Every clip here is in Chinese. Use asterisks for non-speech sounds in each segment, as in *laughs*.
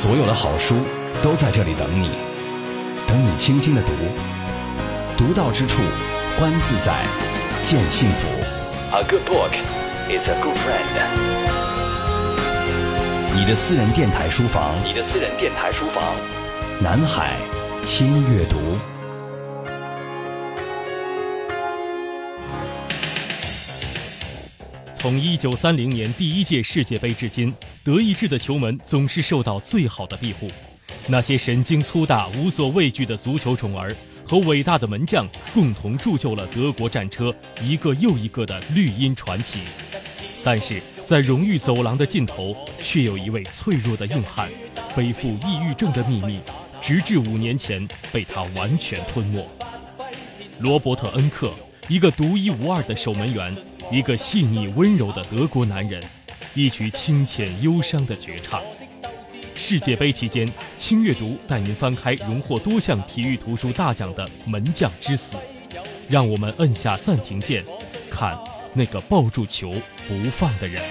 所有的好书都在这里等你，等你轻轻的读，读到之处，观自在，见幸福。A good book is a good friend。你的私人电台书房，你的私人电台书房，南海轻阅读。从一九三零年第一届世界杯至今，德意志的球门总是受到最好的庇护。那些神经粗大、无所畏惧的足球宠儿和伟大的门将，共同铸就了德国战车一个又一个的绿茵传奇。但是在荣誉走廊的尽头，却有一位脆弱的硬汉，背负抑郁症的秘密，直至五年前被他完全吞没。罗伯特·恩克，一个独一无二的守门员。一个细腻温柔的德国男人，一曲清浅忧伤的绝唱。世界杯期间，轻阅读带您翻开荣获多项体育图书大奖的《门将之死》，让我们摁下暂停键，看那个抱住球不放的人。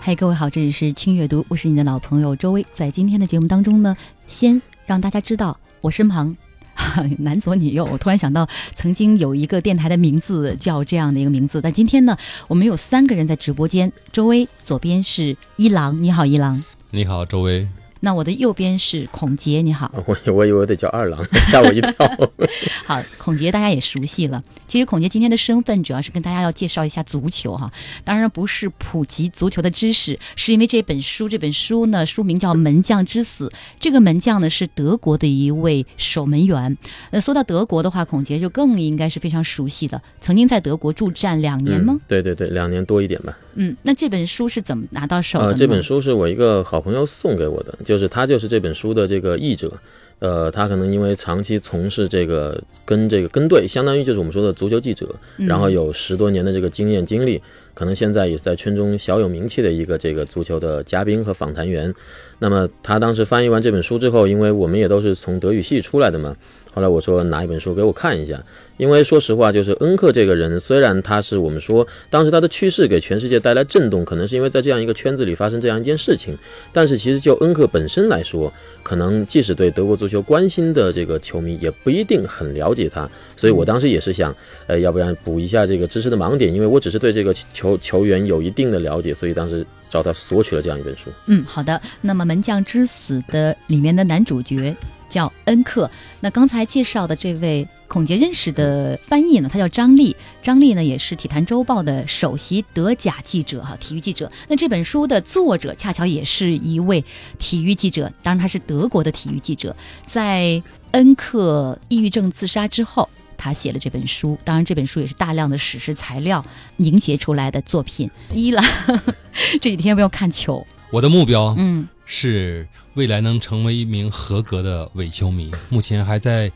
嗨，各位好，这里是轻阅读，我是你的老朋友周薇。在今天的节目当中呢，先让大家知道我身旁 *laughs* 男左女右。我突然想到，曾经有一个电台的名字叫这样的一个名字。但今天呢，我们有三个人在直播间。周薇左边是一郎，你好，一郎。你好，周薇。那我的右边是孔杰，你好。我我以为得叫二郎，*laughs* 吓我一跳。*laughs* 好，孔杰大家也熟悉了。其实孔杰今天的身份主要是跟大家要介绍一下足球哈，当然不是普及足球的知识，是因为这本书，这本书呢书名叫《门将之死》。这个门将呢是德国的一位守门员。那说到德国的话，孔杰就更应该是非常熟悉的，曾经在德国驻战两年吗？对对对，两年多一点吧。嗯，那这本书是怎么拿到手的？这本书是我一个好朋友送给我的。就是他就是这本书的这个译者，呃，他可能因为长期从事这个跟这个跟队，相当于就是我们说的足球记者，然后有十多年的这个经验经历，可能现在也是在圈中小有名气的一个这个足球的嘉宾和访谈员。那么他当时翻译完这本书之后，因为我们也都是从德语系出来的嘛。后来我说拿一本书给我看一下，因为说实话，就是恩克这个人，虽然他是我们说当时他的去世给全世界带来震动，可能是因为在这样一个圈子里发生这样一件事情，但是其实就恩克本身来说，可能即使对德国足球关心的这个球迷，也不一定很了解他。所以我当时也是想，呃，要不然补一下这个知识的盲点，因为我只是对这个球球员有一定的了解，所以当时找他索取了这样一本书。嗯，好的。那么《门将之死》的里面的男主角。叫恩克。那刚才介绍的这位孔杰认识的翻译呢，他叫张丽。张丽呢，也是《体坛周报》的首席德甲记者，哈，体育记者。那这本书的作者恰巧也是一位体育记者，当然他是德国的体育记者。在恩克抑郁症自杀之后，他写了这本书。当然，这本书也是大量的史实材料凝结出来的作品。一了，*laughs* 这几天不要看球。我的目标，嗯，是。未来能成为一名合格的伪球迷，目前还在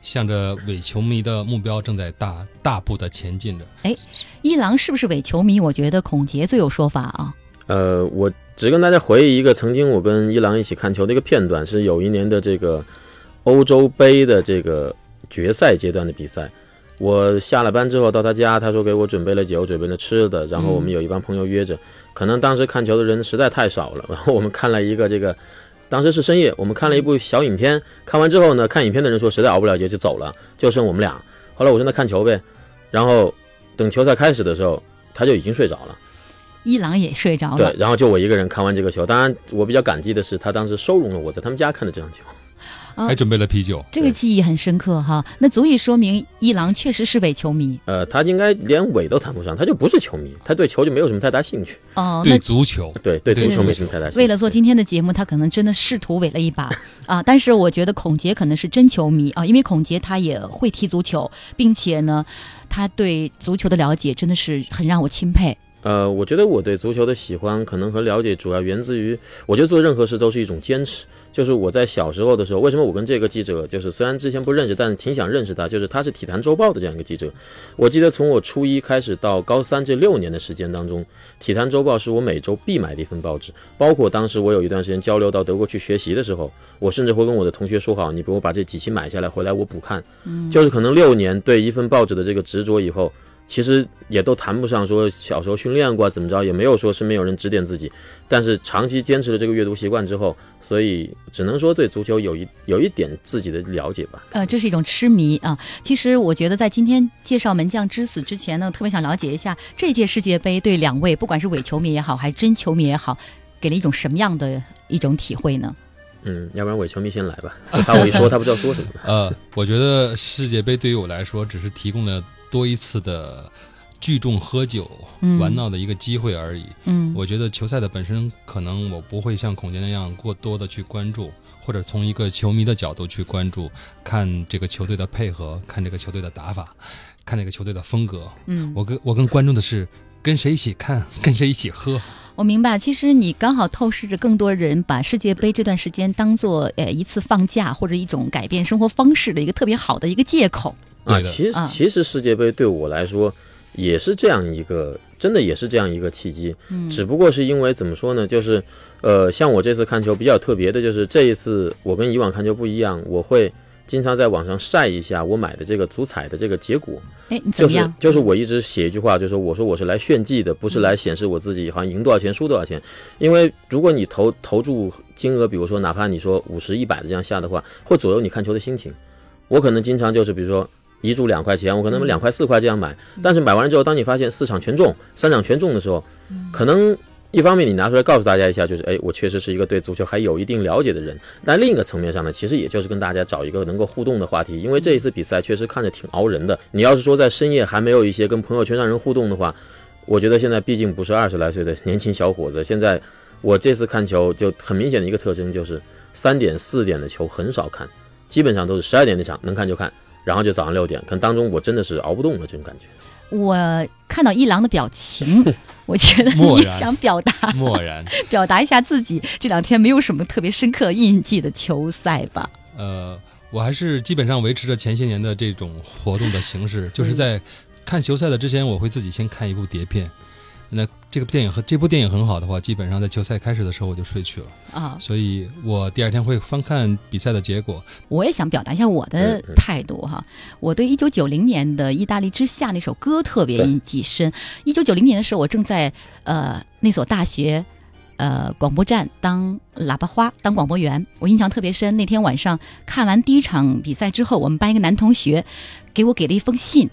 向着伪球迷的目标正在大大步的前进着。哎，一郎是不是伪球迷？我觉得孔杰最有说法啊。呃，我只跟大家回忆一个曾经我跟一郎一起看球的一个片段，是有一年的这个欧洲杯的这个决赛阶段的比赛。我下了班之后到他家，他说给我准备了酒，准备了吃的，然后我们有一帮朋友约着。可能当时看球的人实在太少了，然后我们看了一个这个。当时是深夜，我们看了一部小影片。看完之后呢，看影片的人说实在熬不了夜就走了，就剩我们俩。后来我说那看球呗。然后等球赛开始的时候，他就已经睡着了。伊朗也睡着了。对，然后就我一个人看完这个球。当然，我比较感激的是，他当时收容了我在他们家看的这场球。还准备了啤酒，这个记忆很深刻哈。那足以说明一郎确实是伪球迷。呃，他应该连伪都谈不上，他就不是球迷，他对球就没有什么太大兴趣。哦，对足球，对对足球没什么太大兴趣。为了做今天的节目，他可能真的试图伪了一把 *laughs* 啊。但是我觉得孔杰可能是真球迷啊，因为孔杰他也会踢足球，并且呢，他对足球的了解真的是很让我钦佩。呃，我觉得我对足球的喜欢可能和了解主要源自于，我觉得做任何事都是一种坚持。就是我在小时候的时候，为什么我跟这个记者，就是虽然之前不认识，但是挺想认识他，就是他是体坛周报的这样一个记者。我记得从我初一开始到高三这六年的时间当中，体坛周报是我每周必买的一份报纸。包括当时我有一段时间交流到德国去学习的时候，我甚至会跟我的同学说好，你给我把这几期买下来，回来我补看。嗯，就是可能六年对一份报纸的这个执着以后。其实也都谈不上说小时候训练过怎么着，也没有说身边有人指点自己，但是长期坚持了这个阅读习惯之后，所以只能说对足球有一有一点自己的了解吧。呃，这是一种痴迷啊。其实我觉得在今天介绍门将之死之前呢，特别想了解一下这届世界杯对两位不管是伪球迷也好，还是真球迷也好，给了一种什么样的一种体会呢？嗯，要不然伪球迷先来吧，他我一说他不知道说什么。呃，*laughs* 我觉得世界杯对于我来说只是提供了。多一次的聚众喝酒、玩闹的一个机会而已。嗯，我觉得球赛的本身可能我不会像孔杰那样过多的去关注，或者从一个球迷的角度去关注，看这个球队的配合，看这个球队的打法，看这个球队的风格。嗯，我跟我更关注的是跟谁一起看，*laughs* 跟谁一起喝。我明白，其实你刚好透视着更多人把世界杯这段时间当做呃一次放假或者一种改变生活方式的一个特别好的一个借口。啊，其实其实世界杯对我来说也是这样一个，真的也是这样一个契机。嗯，只不过是因为怎么说呢，就是，呃，像我这次看球比较特别的，就是这一次我跟以往看球不一样，我会经常在网上晒一下我买的这个足彩的这个结果。哎，就是就是我一直写一句话，就是我说我是来炫技的，不是来显示我自己好像赢多少钱输多少钱。因为如果你投投注金额，比如说哪怕你说五十一百的这样下的话，会左右你看球的心情。我可能经常就是比如说。一注两块钱，我可能两块四块这样买，但是买完了之后，当你发现四场全中、三场全中的时候，可能一方面你拿出来告诉大家一下，就是哎，我确实是一个对足球还有一定了解的人。但另一个层面上呢，其实也就是跟大家找一个能够互动的话题，因为这一次比赛确实看着挺熬人的。你要是说在深夜还没有一些跟朋友圈让人互动的话，我觉得现在毕竟不是二十来岁的年轻小伙子。现在我这次看球就很明显的一个特征就是三点、四点的球很少看，基本上都是十二点那场能看就看。然后就早上六点，可能当中我真的是熬不动了，这种感觉。我看到一郎的表情，*laughs* 我觉得你想表达，漠然，*laughs* 表达一下自己这两天没有什么特别深刻印记的球赛吧。呃，我还是基本上维持着前些年的这种活动的形式，就是在看球赛的之前，我会自己先看一部碟片。那这个电影和这部电影很好的话，基本上在球赛开始的时候我就睡去了啊，所以我第二天会翻看比赛的结果。我也想表达一下我的态度哈，我对一九九零年的意大利之夏那首歌特别印记深。一九九零年的时候，我正在呃那所大学呃广播站当喇叭花，当广播员，我印象特别深。那天晚上看完第一场比赛之后，我们班一个男同学给我给了一封信。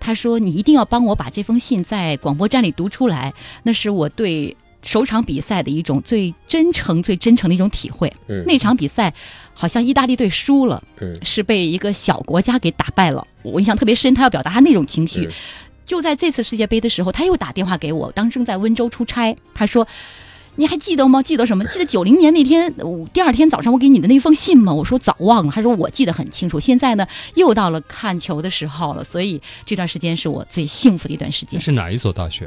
他说：“你一定要帮我把这封信在广播站里读出来，那是我对首场比赛的一种最真诚、最真诚的一种体会。那场比赛好像意大利队输了，是被一个小国家给打败了。我印象特别深，他要表达他那种情绪。就在这次世界杯的时候，他又打电话给我，当正在温州出差。他说。”你还记得吗？记得什么？记得九零年那天，第二天早上我给你的那封信吗？我说早忘了。他说我记得很清楚。现在呢，又到了看球的时候了，所以这段时间是我最幸福的一段时间。是哪一所大学？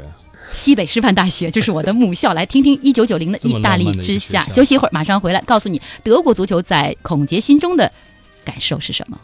西北师范大学，就是我的母校。来听听一九九零的意大利之夏。休息一会儿，马上回来，告诉你德国足球在孔杰心中的感受是什么。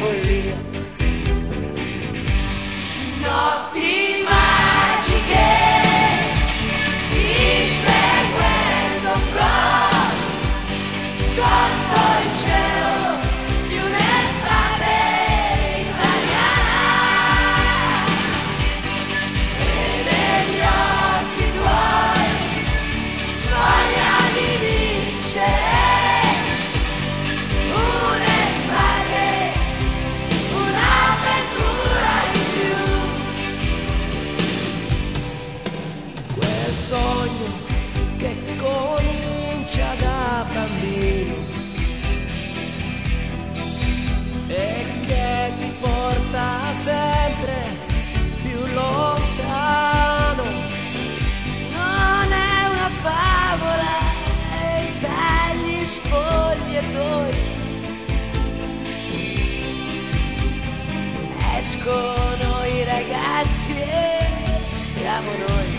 follia. Notti magiche, inseguendo cose. Escono i ragazzi e siamo noi.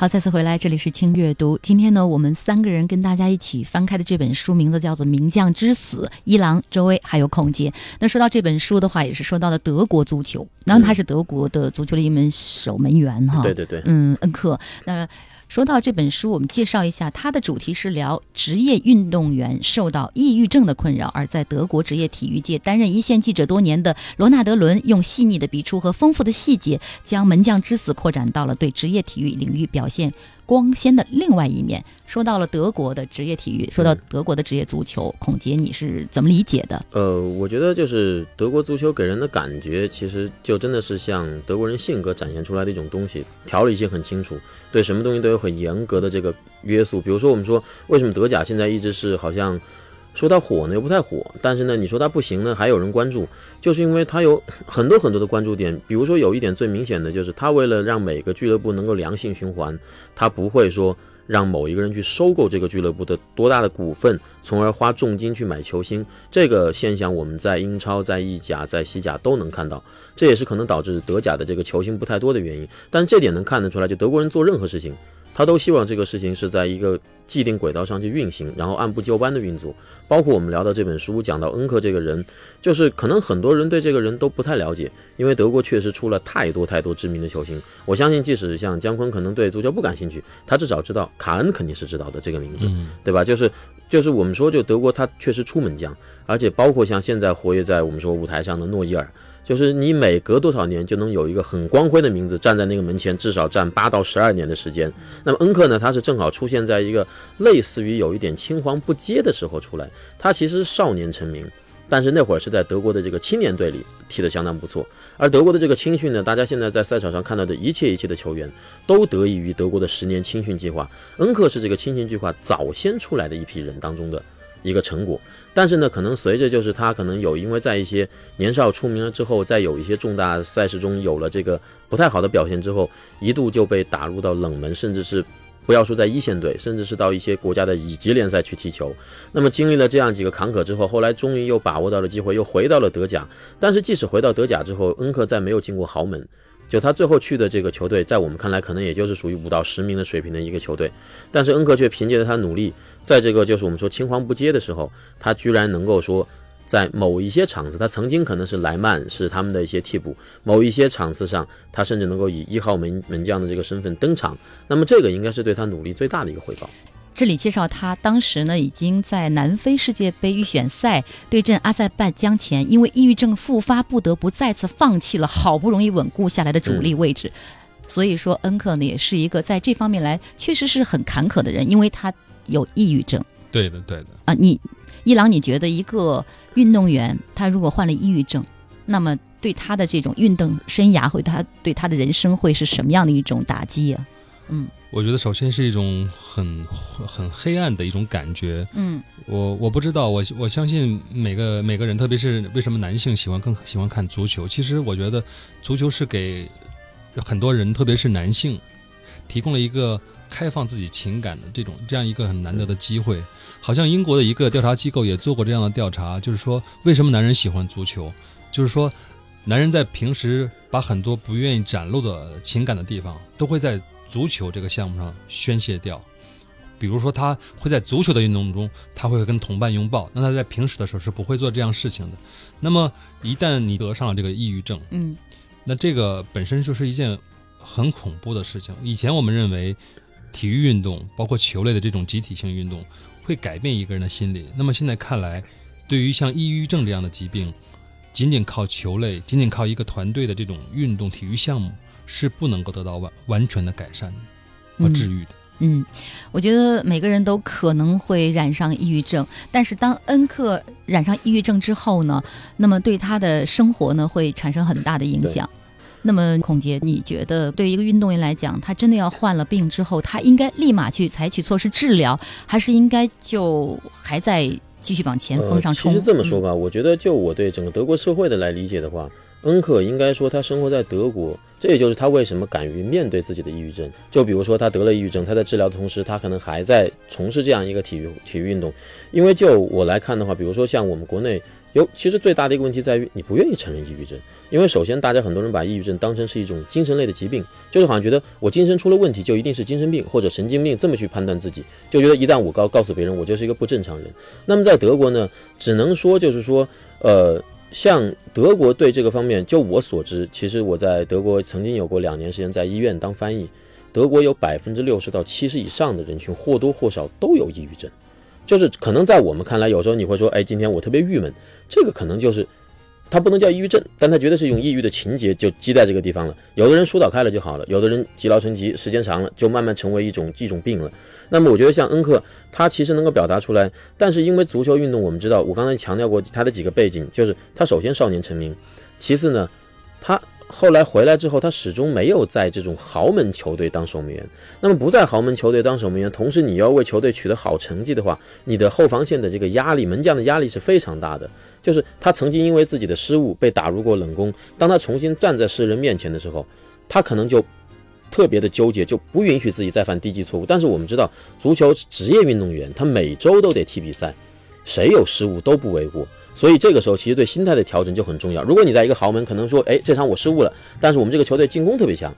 好，再次回来，这里是轻阅读。今天呢，我们三个人跟大家一起翻开的这本书名字叫做《名将之死》，伊朗、周威还有孔杰。那说到这本书的话，也是说到了德国足球，然后他是德国的足球的一门守门员哈。对对对，嗯，恩克。那说到这本书，我们介绍一下，它的主题是聊职业运动员受到抑郁症的困扰，而在德国职业体育界担任一线记者多年的罗纳德·伦，用细腻的笔触和丰富的细节，将门将之死扩展到了对职业体育领域表现光鲜的另外一面。说到了德国的职业体育，说到德国的职业足球，孔杰你是怎么理解的？呃，我觉得就是德国足球给人的感觉，其实就真的是像德国人性格展现出来的一种东西，条理性很清楚，对什么东西都有很严格的这个约束。比如说，我们说为什么德甲现在一直是好像说它火呢又不太火，但是呢你说它不行呢还有人关注，就是因为它有 *laughs* 很多很多的关注点。比如说有一点最明显的就是，它为了让每个俱乐部能够良性循环，它不会说。让某一个人去收购这个俱乐部的多大的股份，从而花重金去买球星，这个现象我们在英超、在意甲、在西甲都能看到，这也是可能导致德甲的这个球星不太多的原因。但这点能看得出来，就德国人做任何事情，他都希望这个事情是在一个既定轨道上去运行，然后按部就班的运作。包括我们聊到这本书，讲到恩克这个人，就是可能很多人对这个人都不太了解，因为德国确实出了太多太多知名的球星。我相信，即使像姜昆可能对足球不感兴趣，他至少知道卡恩肯定是知道的这个名字，对吧？就是就是我们说，就德国他确实出门将，而且包括像现在活跃在我们说舞台上的诺伊尔。就是你每隔多少年就能有一个很光辉的名字站在那个门前，至少站八到十二年的时间。那么恩克呢，他是正好出现在一个类似于有一点青黄不接的时候出来。他其实少年成名，但是那会儿是在德国的这个青年队里踢得相当不错。而德国的这个青训呢，大家现在在赛场上看到的一切一切的球员，都得益于德国的十年青训计划。恩克是这个青训计划早先出来的一批人当中的一个成果。但是呢，可能随着就是他可能有因为在一些年少出名了之后，在有一些重大赛事中有了这个不太好的表现之后，一度就被打入到冷门，甚至是不要说在一线队，甚至是到一些国家的乙级联赛去踢球。那么经历了这样几个坎坷之后，后来终于又把握到了机会，又回到了德甲。但是即使回到德甲之后，恩克再没有进过豪门。就他最后去的这个球队，在我们看来可能也就是属于五到十名的水平的一个球队，但是恩克却凭借着他努力，在这个就是我们说青黄不接的时候，他居然能够说，在某一些场次，他曾经可能是莱曼是他们的一些替补，某一些场次上，他甚至能够以一号门门将的这个身份登场，那么这个应该是对他努力最大的一个回报。这里介绍他当时呢已经在南非世界杯预选赛对阵阿塞拜疆前，因为抑郁症复发，不得不再次放弃了好不容易稳固下来的主力位置。所以说，恩克呢也是一个在这方面来确实是很坎坷的人，因为他有抑郁症对的，对的。啊。你伊朗，你觉得一个运动员他如果患了抑郁症，那么对他的这种运动生涯会他对他的人生会是什么样的一种打击啊？嗯我觉得首先是一种很很黑暗的一种感觉。嗯我我不知道，我我相信每个每个人，特别是为什么男性喜欢更喜欢看足球。其实我觉得足球是给很多人，特别是男性，提供了一个开放自己情感的这种这样一个很难得的机会。好像英国的一个调查机构也做过这样的调查，就是说为什么男人喜欢足球，就是说男人在平时把很多不愿意展露的情感的地方，都会在足球这个项目上宣泄掉。比如说，他会在足球的运动中，他会跟同伴拥抱，那他在平时的时候是不会做这样事情的。那么，一旦你得上了这个抑郁症，嗯那这个本身就是一件很恐怖的事情。以前我们认为，体育运动，包括球类的这种集体性运动，会改变一个人的心理。那么现在看来，对于像抑郁症这样的疾病，仅仅靠球类，仅仅靠一个团队的这种运动体育项目，是不能够得到完完全的改善和嗯治愈的。嗯，我觉得每个人都可能会染上抑郁症，但是当恩克染上抑郁症之后呢，那么对他的生活呢会产生很大的影响。那么，孔杰，你觉得对于一个运动员来讲，他真的要患了病之后，他应该立马去采取措施治疗，还是应该就还在继续往前锋上冲？呃其实这么说吧，我觉得就我对整个德国社会的来理解的话，恩克应该说他生活在德国，这也就是他为什么敢于面对自己的抑郁症。就比如说他得了抑郁症，他在治疗的同时，他可能还在从事这样一个体育体育运动。因为就我来看的话，比如说像我们国内有，其实最大的一个问题在于你不愿意承认抑郁症，因为首先大家很多人把抑郁症当成是一种精神类的疾病，就是好像觉得我精神出了问题就一定是精神病或者神经病，这么去判断自己，就觉得一旦我告告诉别人我就是一个不正常人。那么在德国呢，只能说就是说，呃，像德国对这个方面，就我所知，其实我在德国曾经有过两年时间在医院当翻译，德国有百分之六十到七十以上的人群或多或少都有抑郁症，就是可能在我们看来，有时候你会说，哎，今天我特别郁闷，这个可能就是。他不能叫抑郁症，但他绝对是一种抑郁的情节就积在这个地方了。有的人疏导开了就好了，有的人积劳成疾，时间长了就慢慢成为一种一种病了。那么我觉得像恩克，他其实能够表达出来，但是因为足球运动，我们知道，我刚才强调过他的几个背景，就是他首先少年成名，其次呢，他后来回来之后，他始终没有在这种豪门球队当守门员。那么不在豪门球队当守门员，同时你要为球队取得好成绩的话，你的后防线的这个压力，门将的压力是非常大的。就是他曾经因为自己的失误被打入过冷宫，当他重新站在世人面前的时候，他可能就特别的纠结，就不允许自己再犯低级错误。但是我们知道，足球职业运动员他每周都得踢比赛，谁有失误都不为过。所以这个时候，其实对心态的调整就很重要。如果你在一个豪门，可能说，哎，这场我失误了，但是我们这个球队进攻特别强，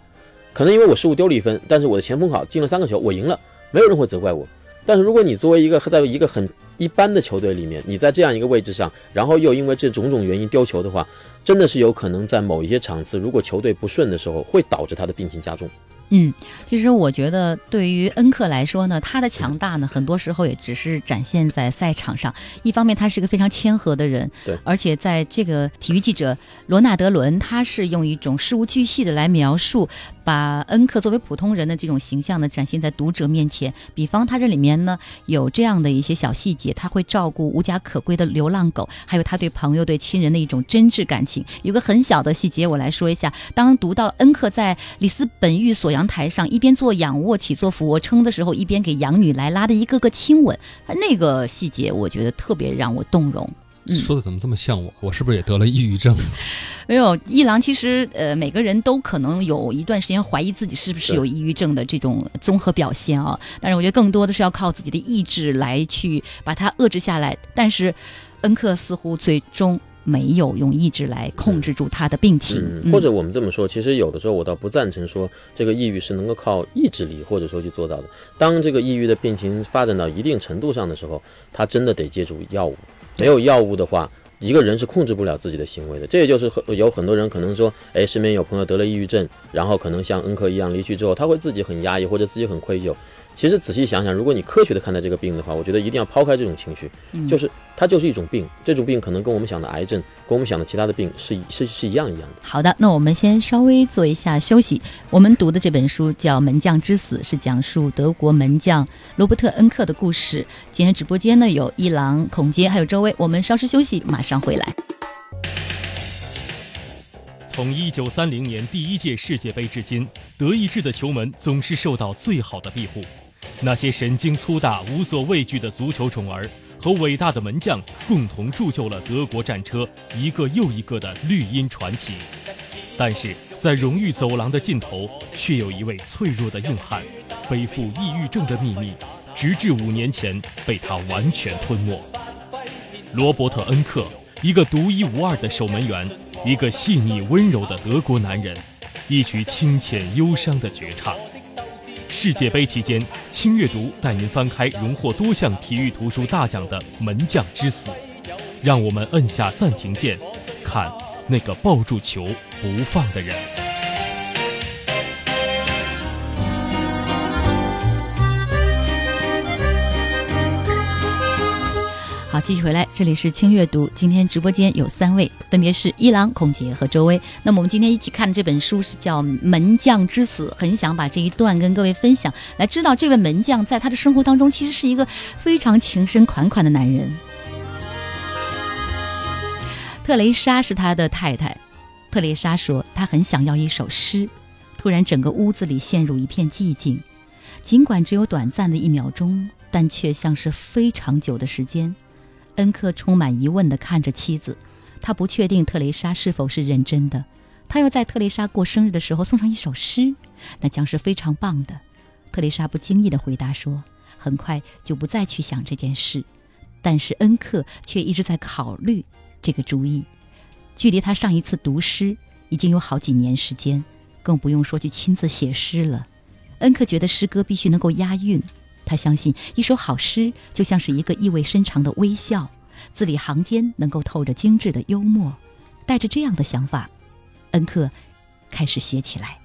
可能因为我失误丢了一分，但是我的前锋好，进了三个球，我赢了，没有人会责怪我。但是如果你作为一个在一个很一般的球队里面，你在这样一个位置上，然后又因为这种种原因丢球的话，真的是有可能在某一些场次，如果球队不顺的时候，会导致他的病情加重。嗯，其实我觉得对于恩克来说呢，他的强大呢，很多时候也只是展现在赛场上。一方面，他是个非常谦和的人，对而且在这个体育记者罗纳德伦，他是用一种事无巨细的来描述，把恩克作为普通人的这种形象呢展现在读者面前。比方，他这里面呢有这样的一些小细节，他会照顾无家可归的流浪狗，还有他对朋友、对亲人的一种真挚感情。有个很小的细节，我来说一下。当读到恩克在里斯本寓所阳台上一边做仰卧起坐、俯卧撑的时候，一边给养女莱拉的一个个亲吻，那个细节我觉得特别让我动容。嗯说的怎么这么像我？我是不是也得了抑郁症？*laughs* 没有，一郎其实呃，每个人都可能有一段时间怀疑自己是不是有抑郁症的这种综合表现啊。但是我觉得更多的是要靠自己的意志来去把它遏制下来。但是恩克似乎最终没有用意志来控制住他的病情，嗯，或者我们这么说，其实有的时候我倒不赞成说这个抑郁是能够靠意志力或者说去做到的。当这个抑郁的病情发展到一定程度上的时候，他真的得借助药物。没有药物的话，一个人是控制不了自己的行为的。这也就是很有很多人可能说，哎，身边有朋友得了抑郁症，然后可能像恩科一样离去之后，他会自己很压抑或者自己很愧疚。其实仔细想想，如果你科学的看待这个病的话，我觉得一定要抛开这种情绪，就是它就是一种病，这种病可能跟我们想的癌症，跟我们想的其他的病是一是是一样一样的。好的，那我们先稍微做一下休息。我们读的这本书叫《门将之死》，是讲述德国门将罗伯特·恩克的故事。今天直播间呢有一郎、孔杰还有周薇，我们稍事休息，马上回来。从一九三零年第一届世界杯至今，德意志的球门总是受到最好的庇护。那些神经粗大、无所畏惧的足球宠儿和伟大的门将，共同铸就了德国战车一个又一个的绿茵传奇。但是在荣誉走廊的尽头，却有一位脆弱的硬汉，背负抑郁症的秘密，直至五年前被他完全吞没。罗伯特·恩克，一个独一无二的守门员，一个细腻温柔的德国男人，一曲清浅忧伤的绝唱。世界杯期间，轻阅读带您翻开荣获多项体育图书大奖的《门将之死》，让我们摁下暂停键，看那个抱住球不放的人。继续回来，这里是轻阅读。今天直播间有三位，分别是伊朗、孔杰和周薇。那么我们今天一起看的这本书是叫《门将之死》，很想把这一段跟各位分享，来知道这位门将在他的生活当中其实是一个非常情深款款的男人。特蕾莎是他的太太，特蕾莎说她很想要一首诗。突然，整个屋子里陷入一片寂静，尽管只有短暂的一秒钟，但却像是非常久的时间。恩克充满疑问地看着妻子，他不确定特蕾莎是否是认真的。他要在特蕾莎过生日的时候送上一首诗，那将是非常棒的。特蕾莎不经意地回答说：“很快就不再去想这件事。”但是恩克却一直在考虑这个主意。距离他上一次读诗已经有好几年时间，更不用说去亲自写诗了。恩克觉得诗歌必须能够押韵。他相信一首好诗就像是一个意味深长的微笑，字里行间能够透着精致的幽默。带着这样的想法，恩克开始写起来。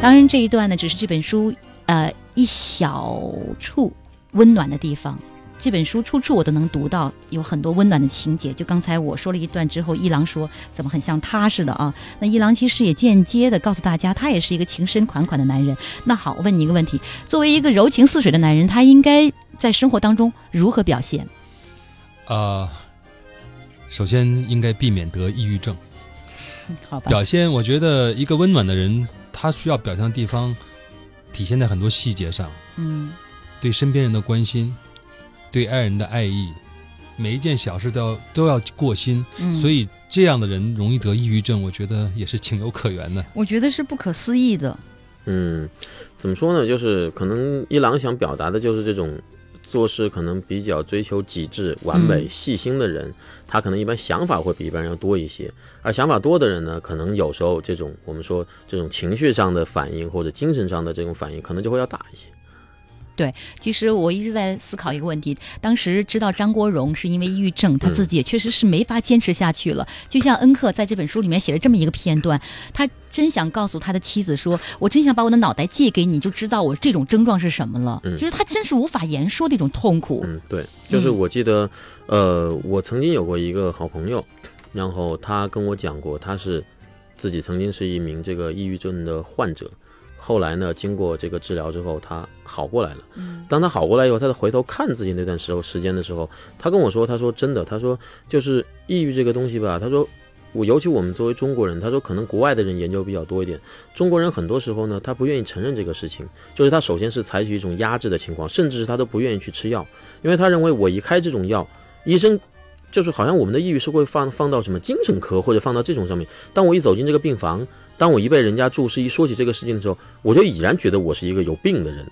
当然，这一段呢，只是这本书呃一小处温暖的地方。这本书处处我都能读到有很多温暖的情节。就刚才我说了一段之后，一郎说怎么很像他似的啊？那一郎其实也间接的告诉大家，他也是一个情深款款的男人。那好，我问你一个问题：作为一个柔情似水的男人，他应该在生活当中如何表现？呃、首先应该避免得抑郁症。*laughs* 好吧，表现，我觉得一个温暖的人，他需要表现的地方，体现在很多细节上，嗯对身边人的关心，对爱人的爱意，每一件小事都要都要过心。嗯，所以这样的人容易得抑郁症，我觉得也是情有可原的。我觉得是不可思议的。嗯，怎么说呢？就是可能一郎想表达的就是这种做事可能比较追求极致、完美、嗯细心的人，他可能一般想法会比一般人要多一些。而想法多的人呢，可能有时候这种我们说这种情绪上的反应或者精神上的这种反应，可能就会要大一些。其实我一直在思考一个问题，当时知道张国荣是因为抑郁症，他自己也确实是没法坚持下去了。就像恩克在这本书里面写了这么一个片段，他真想告诉他的妻子说：“我真想把我的脑袋借给你，就知道我这种症状是什么了。嗯就是他真是无法言说的一种痛苦。嗯，对，就是我记得，呃，我曾经有过一个好朋友，然后他跟我讲过，他是自己曾经是一名这个抑郁症的患者，后来呢，经过这个治疗之后，他好过来了。嗯当他好过来以后，他再回头看自己那段时候时间的时候，他跟我说，他说真的，他说就是抑郁这个东西吧，他说。我尤其我们作为中国人，他说可能国外的人研究比较多一点，中国人很多时候呢，他不愿意承认这个事情，就是他首先是采取一种压制的情况，甚至是他都不愿意去吃药，因为他认为我一开这种药，医生就是好像我们的抑郁是会放放到什么精神科或者放到这种上面。当我一走进这个病房，当我一被人家注视一说起这个事情的时候，我就已然觉得我是一个有病的人。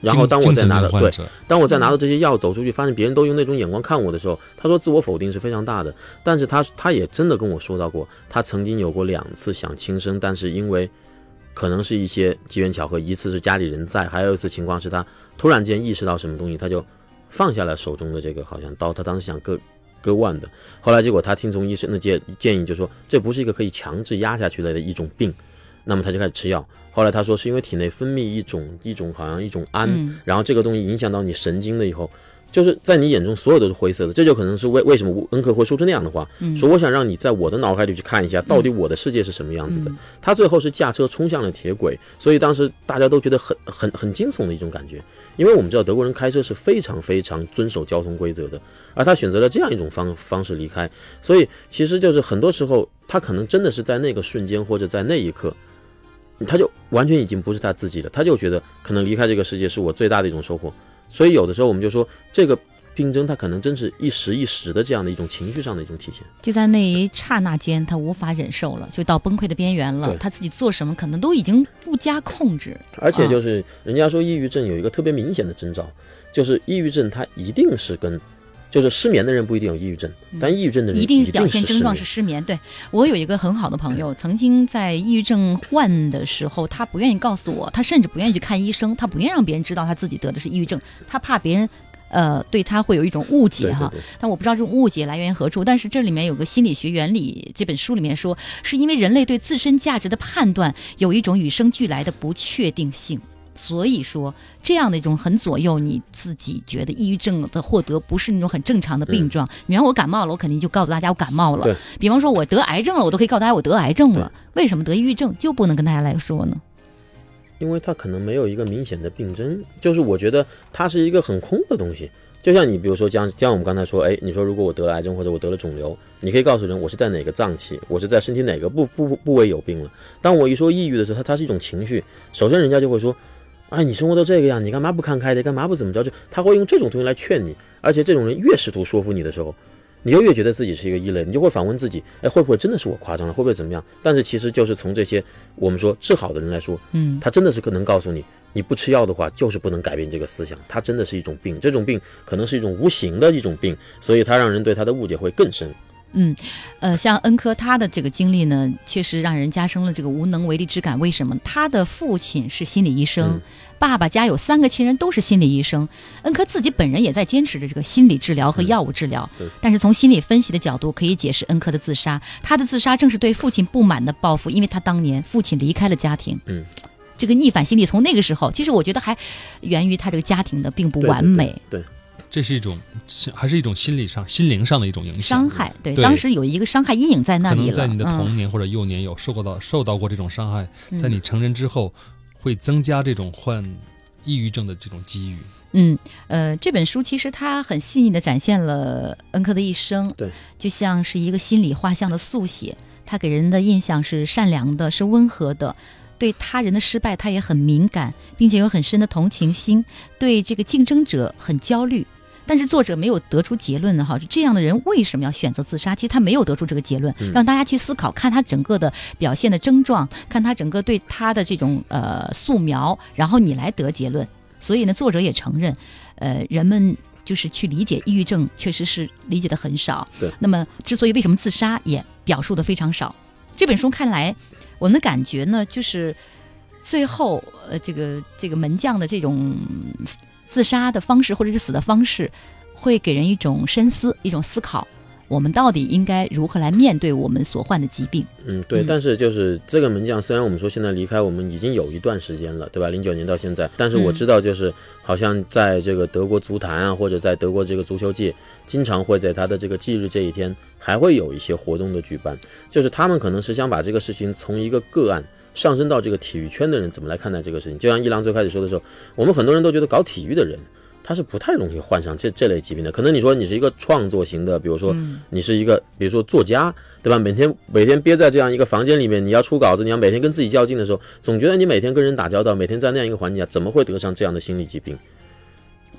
然后当我再拿到对，当我再拿到这些药走出去，发现别人都用那种眼光看我的时候，他说自我否定是非常大的。但是他他也真的跟我说到过，他曾经有过两次想轻生，但是因为可能是一些机缘巧合，一次是家里人在，还有一次情况是他突然间意识到什么东西，他就放下了手中的这个好像刀，他当时想割割腕的，后来结果他听从医生的建建议，就说这不是一个可以强制压下去的一种病。那么他就开始吃药。后来他说是因为体内分泌一种一种好像一种胺，嗯然后这个东西影响到你神经了以后，就是在你眼中所有都是灰色的，这就可能是为为什么恩克会说出那样的话，嗯说我想让你在我的脑海里去看一下，到底我的世界是什么样子的。嗯他最后是驾车冲向了铁轨，所以当时大家都觉得很很很惊悚的一种感觉，因为我们知道德国人开车是非常非常遵守交通规则的，而他选择了这样一种方方式离开，所以其实就是很多时候他可能真的是在那个瞬间或者在那一刻。他就完全已经不是他自己了，他就觉得可能离开这个世界是我最大的一种收获，所以有的时候我们就说这个病症它可能真是一时一时的这样的一种情绪上的一种体现。就在那一刹那间，他无法忍受了，就到崩溃的边缘了。他自己做什么可能都已经不加控制。而且就是人家说抑郁症有一个特别明显的征兆，就是抑郁症它一定是跟，就是失眠的人不一定有抑郁症，但抑郁症的人嗯一定定表现症状是失眠。对我有一个很好的朋友，曾经在抑郁症患的时候，他不愿意告诉我，他甚至不愿意去看医生，他不愿意让别人知道他自己得的是抑郁症，他怕别人。呃，对他会有一种误解哈，对对对但我不知道这种误解来源于何处。但是这里面有个心理学原理，这本书里面说，是因为人类对自身价值的判断有一种与生俱来的不确定性，所以说这样的一种很左右你自己觉得抑郁症的获得不是那种很正常的病状。比方我感冒了，我肯定就告诉大家我感冒了对；比方说我得癌症了，我都可以告诉大家我得癌症了。为什么得抑郁症就不能跟大家来说呢？因为它可能没有一个明显的病征，就是我觉得它是一个很空的东西。就像你比如说，像像我们刚才说，哎，你说如果我得了癌症或者我得了肿瘤，你可以告诉人我是在哪个脏器，我是在身体哪个部部部位有病了。当我一说抑郁的时候，它它是一种情绪，首先人家就会说，哎，你生活都这个样，你干嘛不看开的，干嘛不怎么着？就他会用这种东西来劝你，而且这种人越试图说服你的时候，你就越觉得自己是一个异类，你就会反问自己，哎，会不会真的是我夸张了？会不会怎么样？但是其实就是从这些我们说治好的人来说，嗯，他真的是可能告诉你，你不吃药的话，就是不能改变这个思想，它真的是一种病，这种病可能是一种无形的一种病，所以它让人对他的误解会更深。嗯，呃，像恩科他的这个经历呢，确实让人加深了这个无能为力之感。为什么？他的父亲是心理医生，嗯爸爸家有三个亲人都是心理医生，恩科自己本人也在坚持着这个心理治疗和药物治疗。对但是从心理分析的角度，可以解释恩科的自杀。他的自杀正是对父亲不满的报复，因为他当年父亲离开了家庭。嗯。这个逆反心理从那个时候，其实我觉得还源于他这个家庭的并不完美。对，对这是一种还是一种心理上、心灵上的一种影响。伤害，对，对当时有一个伤害阴影在那里了。可能在你的嗯童年或者幼年有受过到受到过这种伤害，嗯在你成人之后会增加这种患抑郁症的这种机遇。嗯，呃，这本书其实它很细腻的展现了恩科的一生，对，就像是一个心理画像的速写。他给人的印象是善良的，是温和的，对他人的失败他也很敏感，并且有很深的同情心，对这个竞争者很焦虑。但是作者没有得出结论呢，哈，就这样的人为什么要选择自杀？其实他没有得出这个结论，嗯让大家去思考，看他整个的表现的症状，看他整个对他的这种呃素描，然后你来得结论。所以呢，作者也承认，呃，人们就是去理解抑郁症，确实是理解的很少。对。那么，之所以为什么自杀，也表述的非常少。这本书看来，我们的感觉呢，就是最后，呃，这个这个门将的这种自杀的方式，或者是死的方式，会给人一种深思，一种思考。我们到底应该如何来面对我们所患的疾病？嗯，对，嗯但是就是这个门将，虽然我们说现在离开我们已经有一段时间了，对吧？零九年到现在，但是我嗯知道，就是好像在这个德国足坛啊，或者在德国这个足球界，经常会在他的这个忌日这一天，还会有一些活动的举办，就是他们可能是想把这个事情从一个个案。上升到这个体育圈的人怎么来看待这个事情？就像一郎最开始说的时候，我们很多人都觉得搞体育的人，他是不太容易患上这这类疾病的。可能你说你是一个创作型的，比如说嗯你是一个，比如说作家，对吧？每天每天憋在这样一个房间里面，你要出稿子，你要每天跟自己较劲的时候，总觉得你每天跟人打交道，每天在那样一个环境下，怎么会得上这样的心理疾病？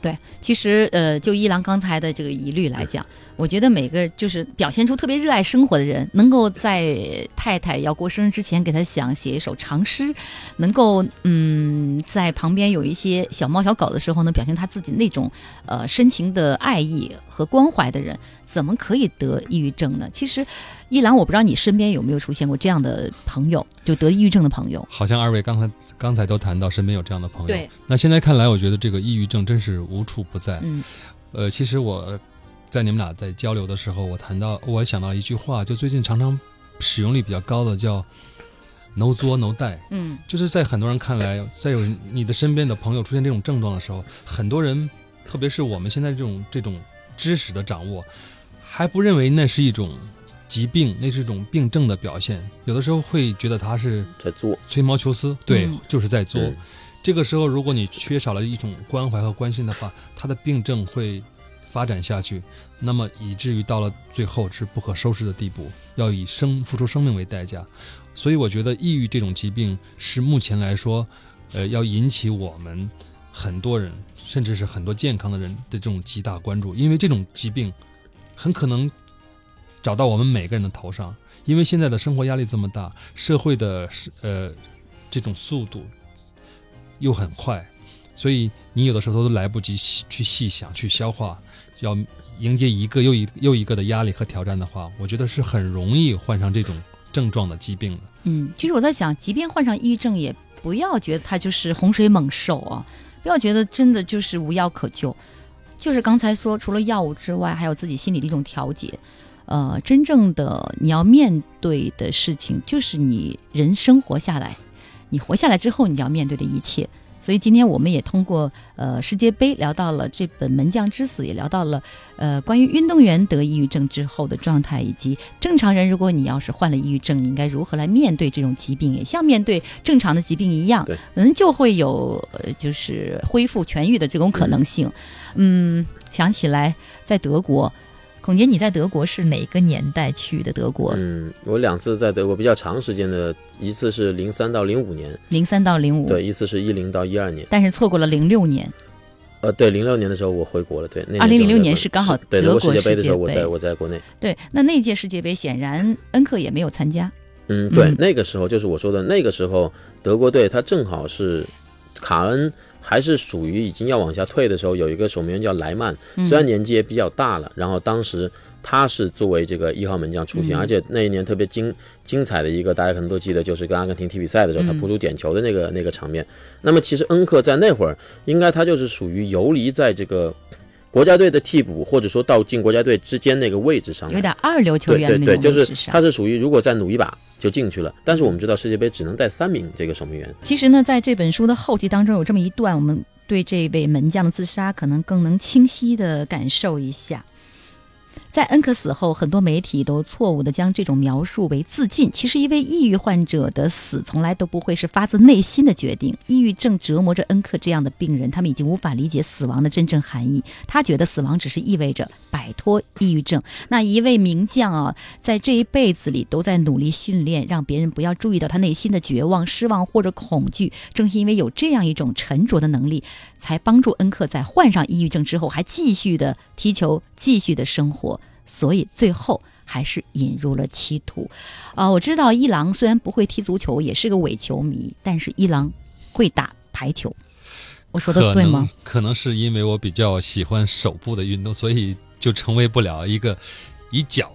对，其实呃，就一郎刚才的这个疑虑来讲，我觉得每个就是表现出特别热爱生活的人，能够在太太要过生日之前给他想写一首长诗，能够嗯在旁边有一些小猫小狗的时候呢，表现他自己那种呃深情的爱意和关怀的人，怎么可以得抑郁症呢？其实，一郎，我不知道你身边有没有出现过这样的朋友，就得抑郁症的朋友。好像二位刚才刚才都谈到身边有这样的朋友，对，那现在看来，我觉得这个抑郁症真是无处不在。嗯呃，其实我在你们俩在交流的时候，我谈到，我想到一句话，就最近常常使用率比较高的叫，，no 作 no die。嗯就是在很多人看来，在有你的身边的朋友出现这种症状的时候，很多人，特别是我们现在这种这种知识的掌握，还不认为那是一种疾病，那是一种病症的表现。有的时候会觉得他是在做，吹毛求疵，对，嗯就是在作。嗯这个时候，如果你缺少了一种关怀和关心的话，他的病症会发展下去，那么以至于到了最后是不可收拾的地步，要以生付出生命为代价。所以，我觉得抑郁这种疾病是目前来说，呃，要引起我们很多人，甚至是很多健康的人的这种极大关注，因为这种疾病很可能找到我们每个人的头上。因为现在的生活压力这么大，社会的呃这种速度又很快，所以你有的时候都来不及细去细想、去消化，要迎接一个又一又一个的压力和挑战的话，我觉得是很容易患上这种症状的疾病的。嗯，其实我在想，即便患上抑郁症，也不要觉得它就是洪水猛兽啊，不要觉得真的就是无药可救。就是刚才说，除了药物之外，还有自己心里的一种调节。呃，真正的你要面对的事情，就是你人生活下来，你活下来之后，你要面对的一切。所以今天我们也通过呃世界杯聊到了这本《门将之死》，也聊到了呃关于运动员得抑郁症之后的状态，以及正常人如果你要是患了抑郁症，你应该如何来面对这种疾病，也像面对正常的疾病一样对，可能就会有呃就是恢复痊愈的这种可能性。嗯，想起来在德国，孔杰你在德国是哪个年代去的德国？嗯，我两次在德国比较长时间的，一次是零三到零五年，零三到零五，对，一次是一零到一二年。但是错过了零六年。呃，对，零六年的时候我回国了，对，那2006年就在年是刚好德国德国世界杯的时候，我在我在国内。对，那那届世界杯显然恩克也没有参加。嗯，对，嗯那个时候就是我说的那个时候，德国队他正好是卡恩还是属于已经要往下退的时候，有一个守门员叫莱曼，嗯虽然年纪也比较大了，然后当时他是作为这个一号门将出现，嗯而且那一年特别精精彩的一个，大家可能都记得，就是跟阿根廷踢比赛的时候，他嗯扑出点球的那个那个场面。那么其实恩克在那会儿，应该他就是属于游离在这个国家队的替补，或者说到进国家队之间那个位置上来，有点二流球对对对，员的那种就是。他是属于如果再努一把就进去了，但是我们知道世界杯只能带三名这个守门员，其实呢，在这本书的后记当中有这么一段，我们对这位门将的自杀可能更能清晰的感受一下。在恩克死后，很多媒体都错误地将这种描述为自尽。其实，一位抑郁患者的死从来都不会是发自内心的决定。抑郁症折磨着恩克这样的病人，他们已经无法理解死亡的真正含义。他觉得死亡只是意味着摆脱抑郁症。那一位名将啊，在这一辈子里都在努力训练，让别人不要注意到他内心的绝望、失望或者恐惧。正是因为有这样一种沉着的能力，才帮助恩克在患上抑郁症之后，还继续的踢球，继续的生活。所以最后还是引入了歧途。啊、我知道伊朗虽然不会踢足球，也是个伪球迷，但是伊朗会打排球。我说的对吗？可能是因为我比较喜欢手部的运动，所以就成为不了一个以脚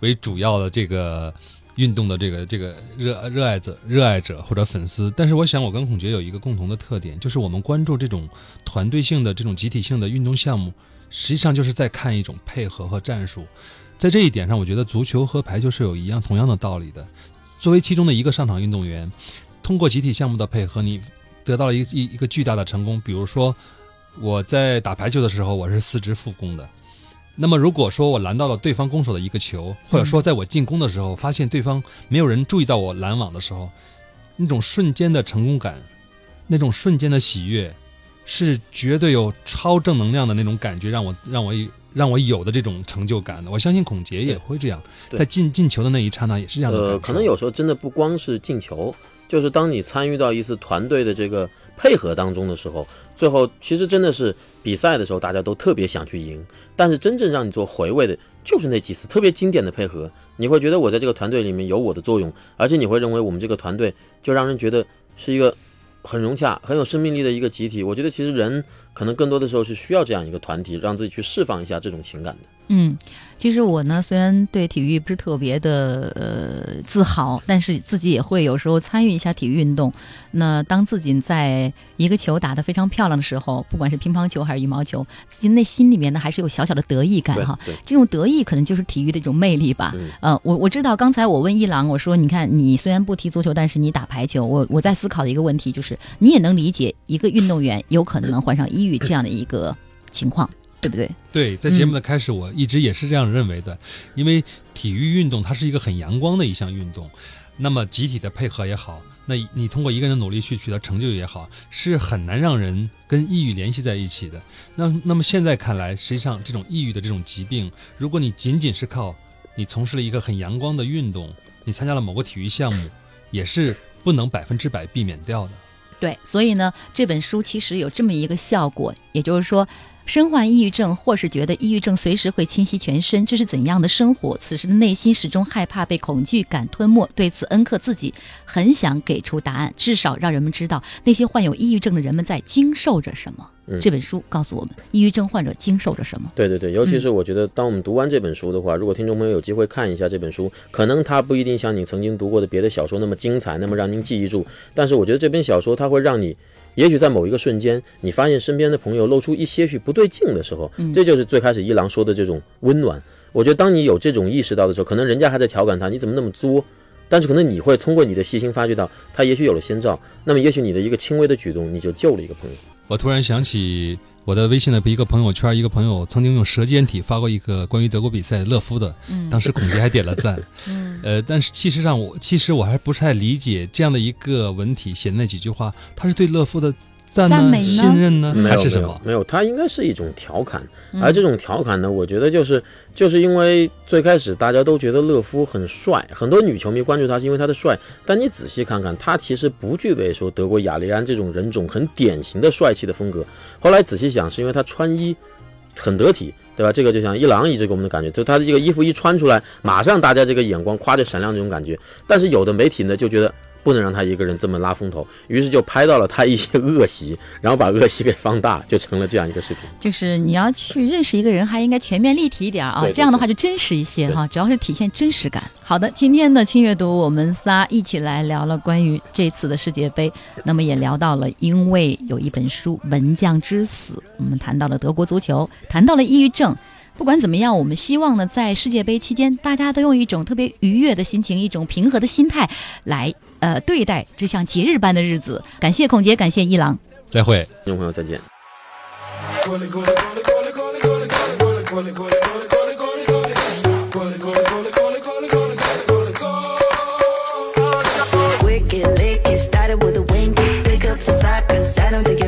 为主要的这个运动的这个这个热热爱者、热爱者或者粉丝。但是我想，我跟孔杰有一个共同的特点，就是我们关注这种团队性的、这种集体性的运动项目，实际上就是在看一种配合和战术。在这一点上，我觉得足球和排球是有一样同样的道理的。作为其中的一个上场运动员，通过集体项目的配合，你得到了一一一个巨大的成功。比如说，我在打排球的时候，我是四肢副攻的。那么，如果说我拦到了对方攻手的一个球，或者说在我进攻的时候，发现对方没有人注意到我拦网的时候，那种瞬间的成功感，那种瞬间的喜悦，是绝对有超正能量的那种感觉，让我让我让我有的这种成就感的。我相信孔杰也会这样，在进进球的那一刹那也是这样的。呃，可能有时候真的不光是进球，就是当你参与到一次团队的这个配合当中的时候，最后其实真的是比赛的时候大家都特别想去赢，但是真正让你做回味的就是那几次特别经典的配合，你会觉得我在这个团队里面有我的作用，而且你会认为我们这个团队就让人觉得是一个很融洽、很有生命力的一个集体。我觉得其实人可能更多的时候是需要这样一个团体，让自己去释放一下这种情感的。嗯，其实我呢，虽然对体育不是特别的呃自豪，但是自己也会有时候参与一下体育运动。那当自己在一个球打得非常漂亮的时候，不管是乒乓球还是羽毛球，自己内心里面呢还是有小小的得意感哈。这种得意可能就是体育的一种魅力吧。嗯呃，我我知道，刚才我问一郎，我说你看你虽然不踢足球，但是你打排球，我我在思考的一个问题就是，你也能理解一个运动员有可能患上抑郁这样的一个情况，对不对？对，在节目的开始，我一直也是这样认为的，因为体育运动它是一个很阳光的一项运动，那么集体的配合也好，那你通过一个人的努力去取得成就也好，是很难让人跟抑郁联系在一起的。那那么现在看来，实际上这种抑郁的这种疾病，如果你仅仅是靠你从事了一个很阳光的运动，你参加了某个体育项目，也是不能百分之百避免掉的。对，所以呢，这本书其实有这么一个效果，也就是说，身患抑郁症，或是觉得抑郁症随时会侵袭全身，这是怎样的生活？此时的内心始终害怕被恐惧感吞没。对此，恩克自己很想给出答案，至少让人们知道那些患有抑郁症的人们在经受着什么。嗯这本书告诉我们，抑郁症患者经受着什么。对对对，尤其是我觉得，当我们读完这本书的话，如果听众朋友有机会看一下这本书，可能它不一定像你曾经读过的别的小说那么精彩，那么让您记忆住。但是我觉得这本小说它会让你，也许在某一个瞬间，你发现身边的朋友露出一些许不对劲的时候，这就是最开始一郎说的这种温暖。我觉得当你有这种意识到的时候，可能人家还在调侃他，你怎么那么作？但是可能你会通过你的细心发觉到，他也许有了先兆，那么也许你的一个轻微的举动，你就救了一个朋友。我突然想起我的微信的一个朋友圈，一个朋友曾经用舌尖体发过一个关于德国比赛勒夫的，嗯当时孔杰还点了赞。*laughs* 嗯呃，但是其实上我其实我还不是太理解这样的一个文体写的那几句话，他是对勒夫的赞美呢信任呢，没有没还是什么？有没有，它应该是一种调侃，嗯而这种调侃呢，我觉得就是就是因为最开始大家都觉得勒夫很帅，很多女球迷关注他是因为他的帅，但你仔细看看，他其实不具备说德国雅利安这种人种很典型的帅气的风格。后来仔细想，是因为他穿衣很得体。对吧？这个就像一郎一直给我们的感觉，就他的这个衣服一穿出来，马上大家这个眼光夸着闪亮这种感觉。但是有的媒体呢就觉得不能让他一个人这么拉风头，于是就拍到了他一些恶习，然后把恶习给放大，就成了这样一个视频。就是你要去认识一个人，还应该全面立体一点啊，对对这样的话就真实一些哈，主要是体现真实感。好的，今天的轻阅读，我们仨一起来聊了关于这次的世界杯，那么也聊到了，因为有一本书《门将之死》，我们谈到了德国足球，谈到了抑郁症。不管怎么样，我们希望呢，在世界杯期间，大家都用一种特别愉悦的心情，一种平和的心态来呃对待这项节日般的日子。感谢孔杰，感谢一郎，再会，听众朋友再见。Started with a wink, pick up the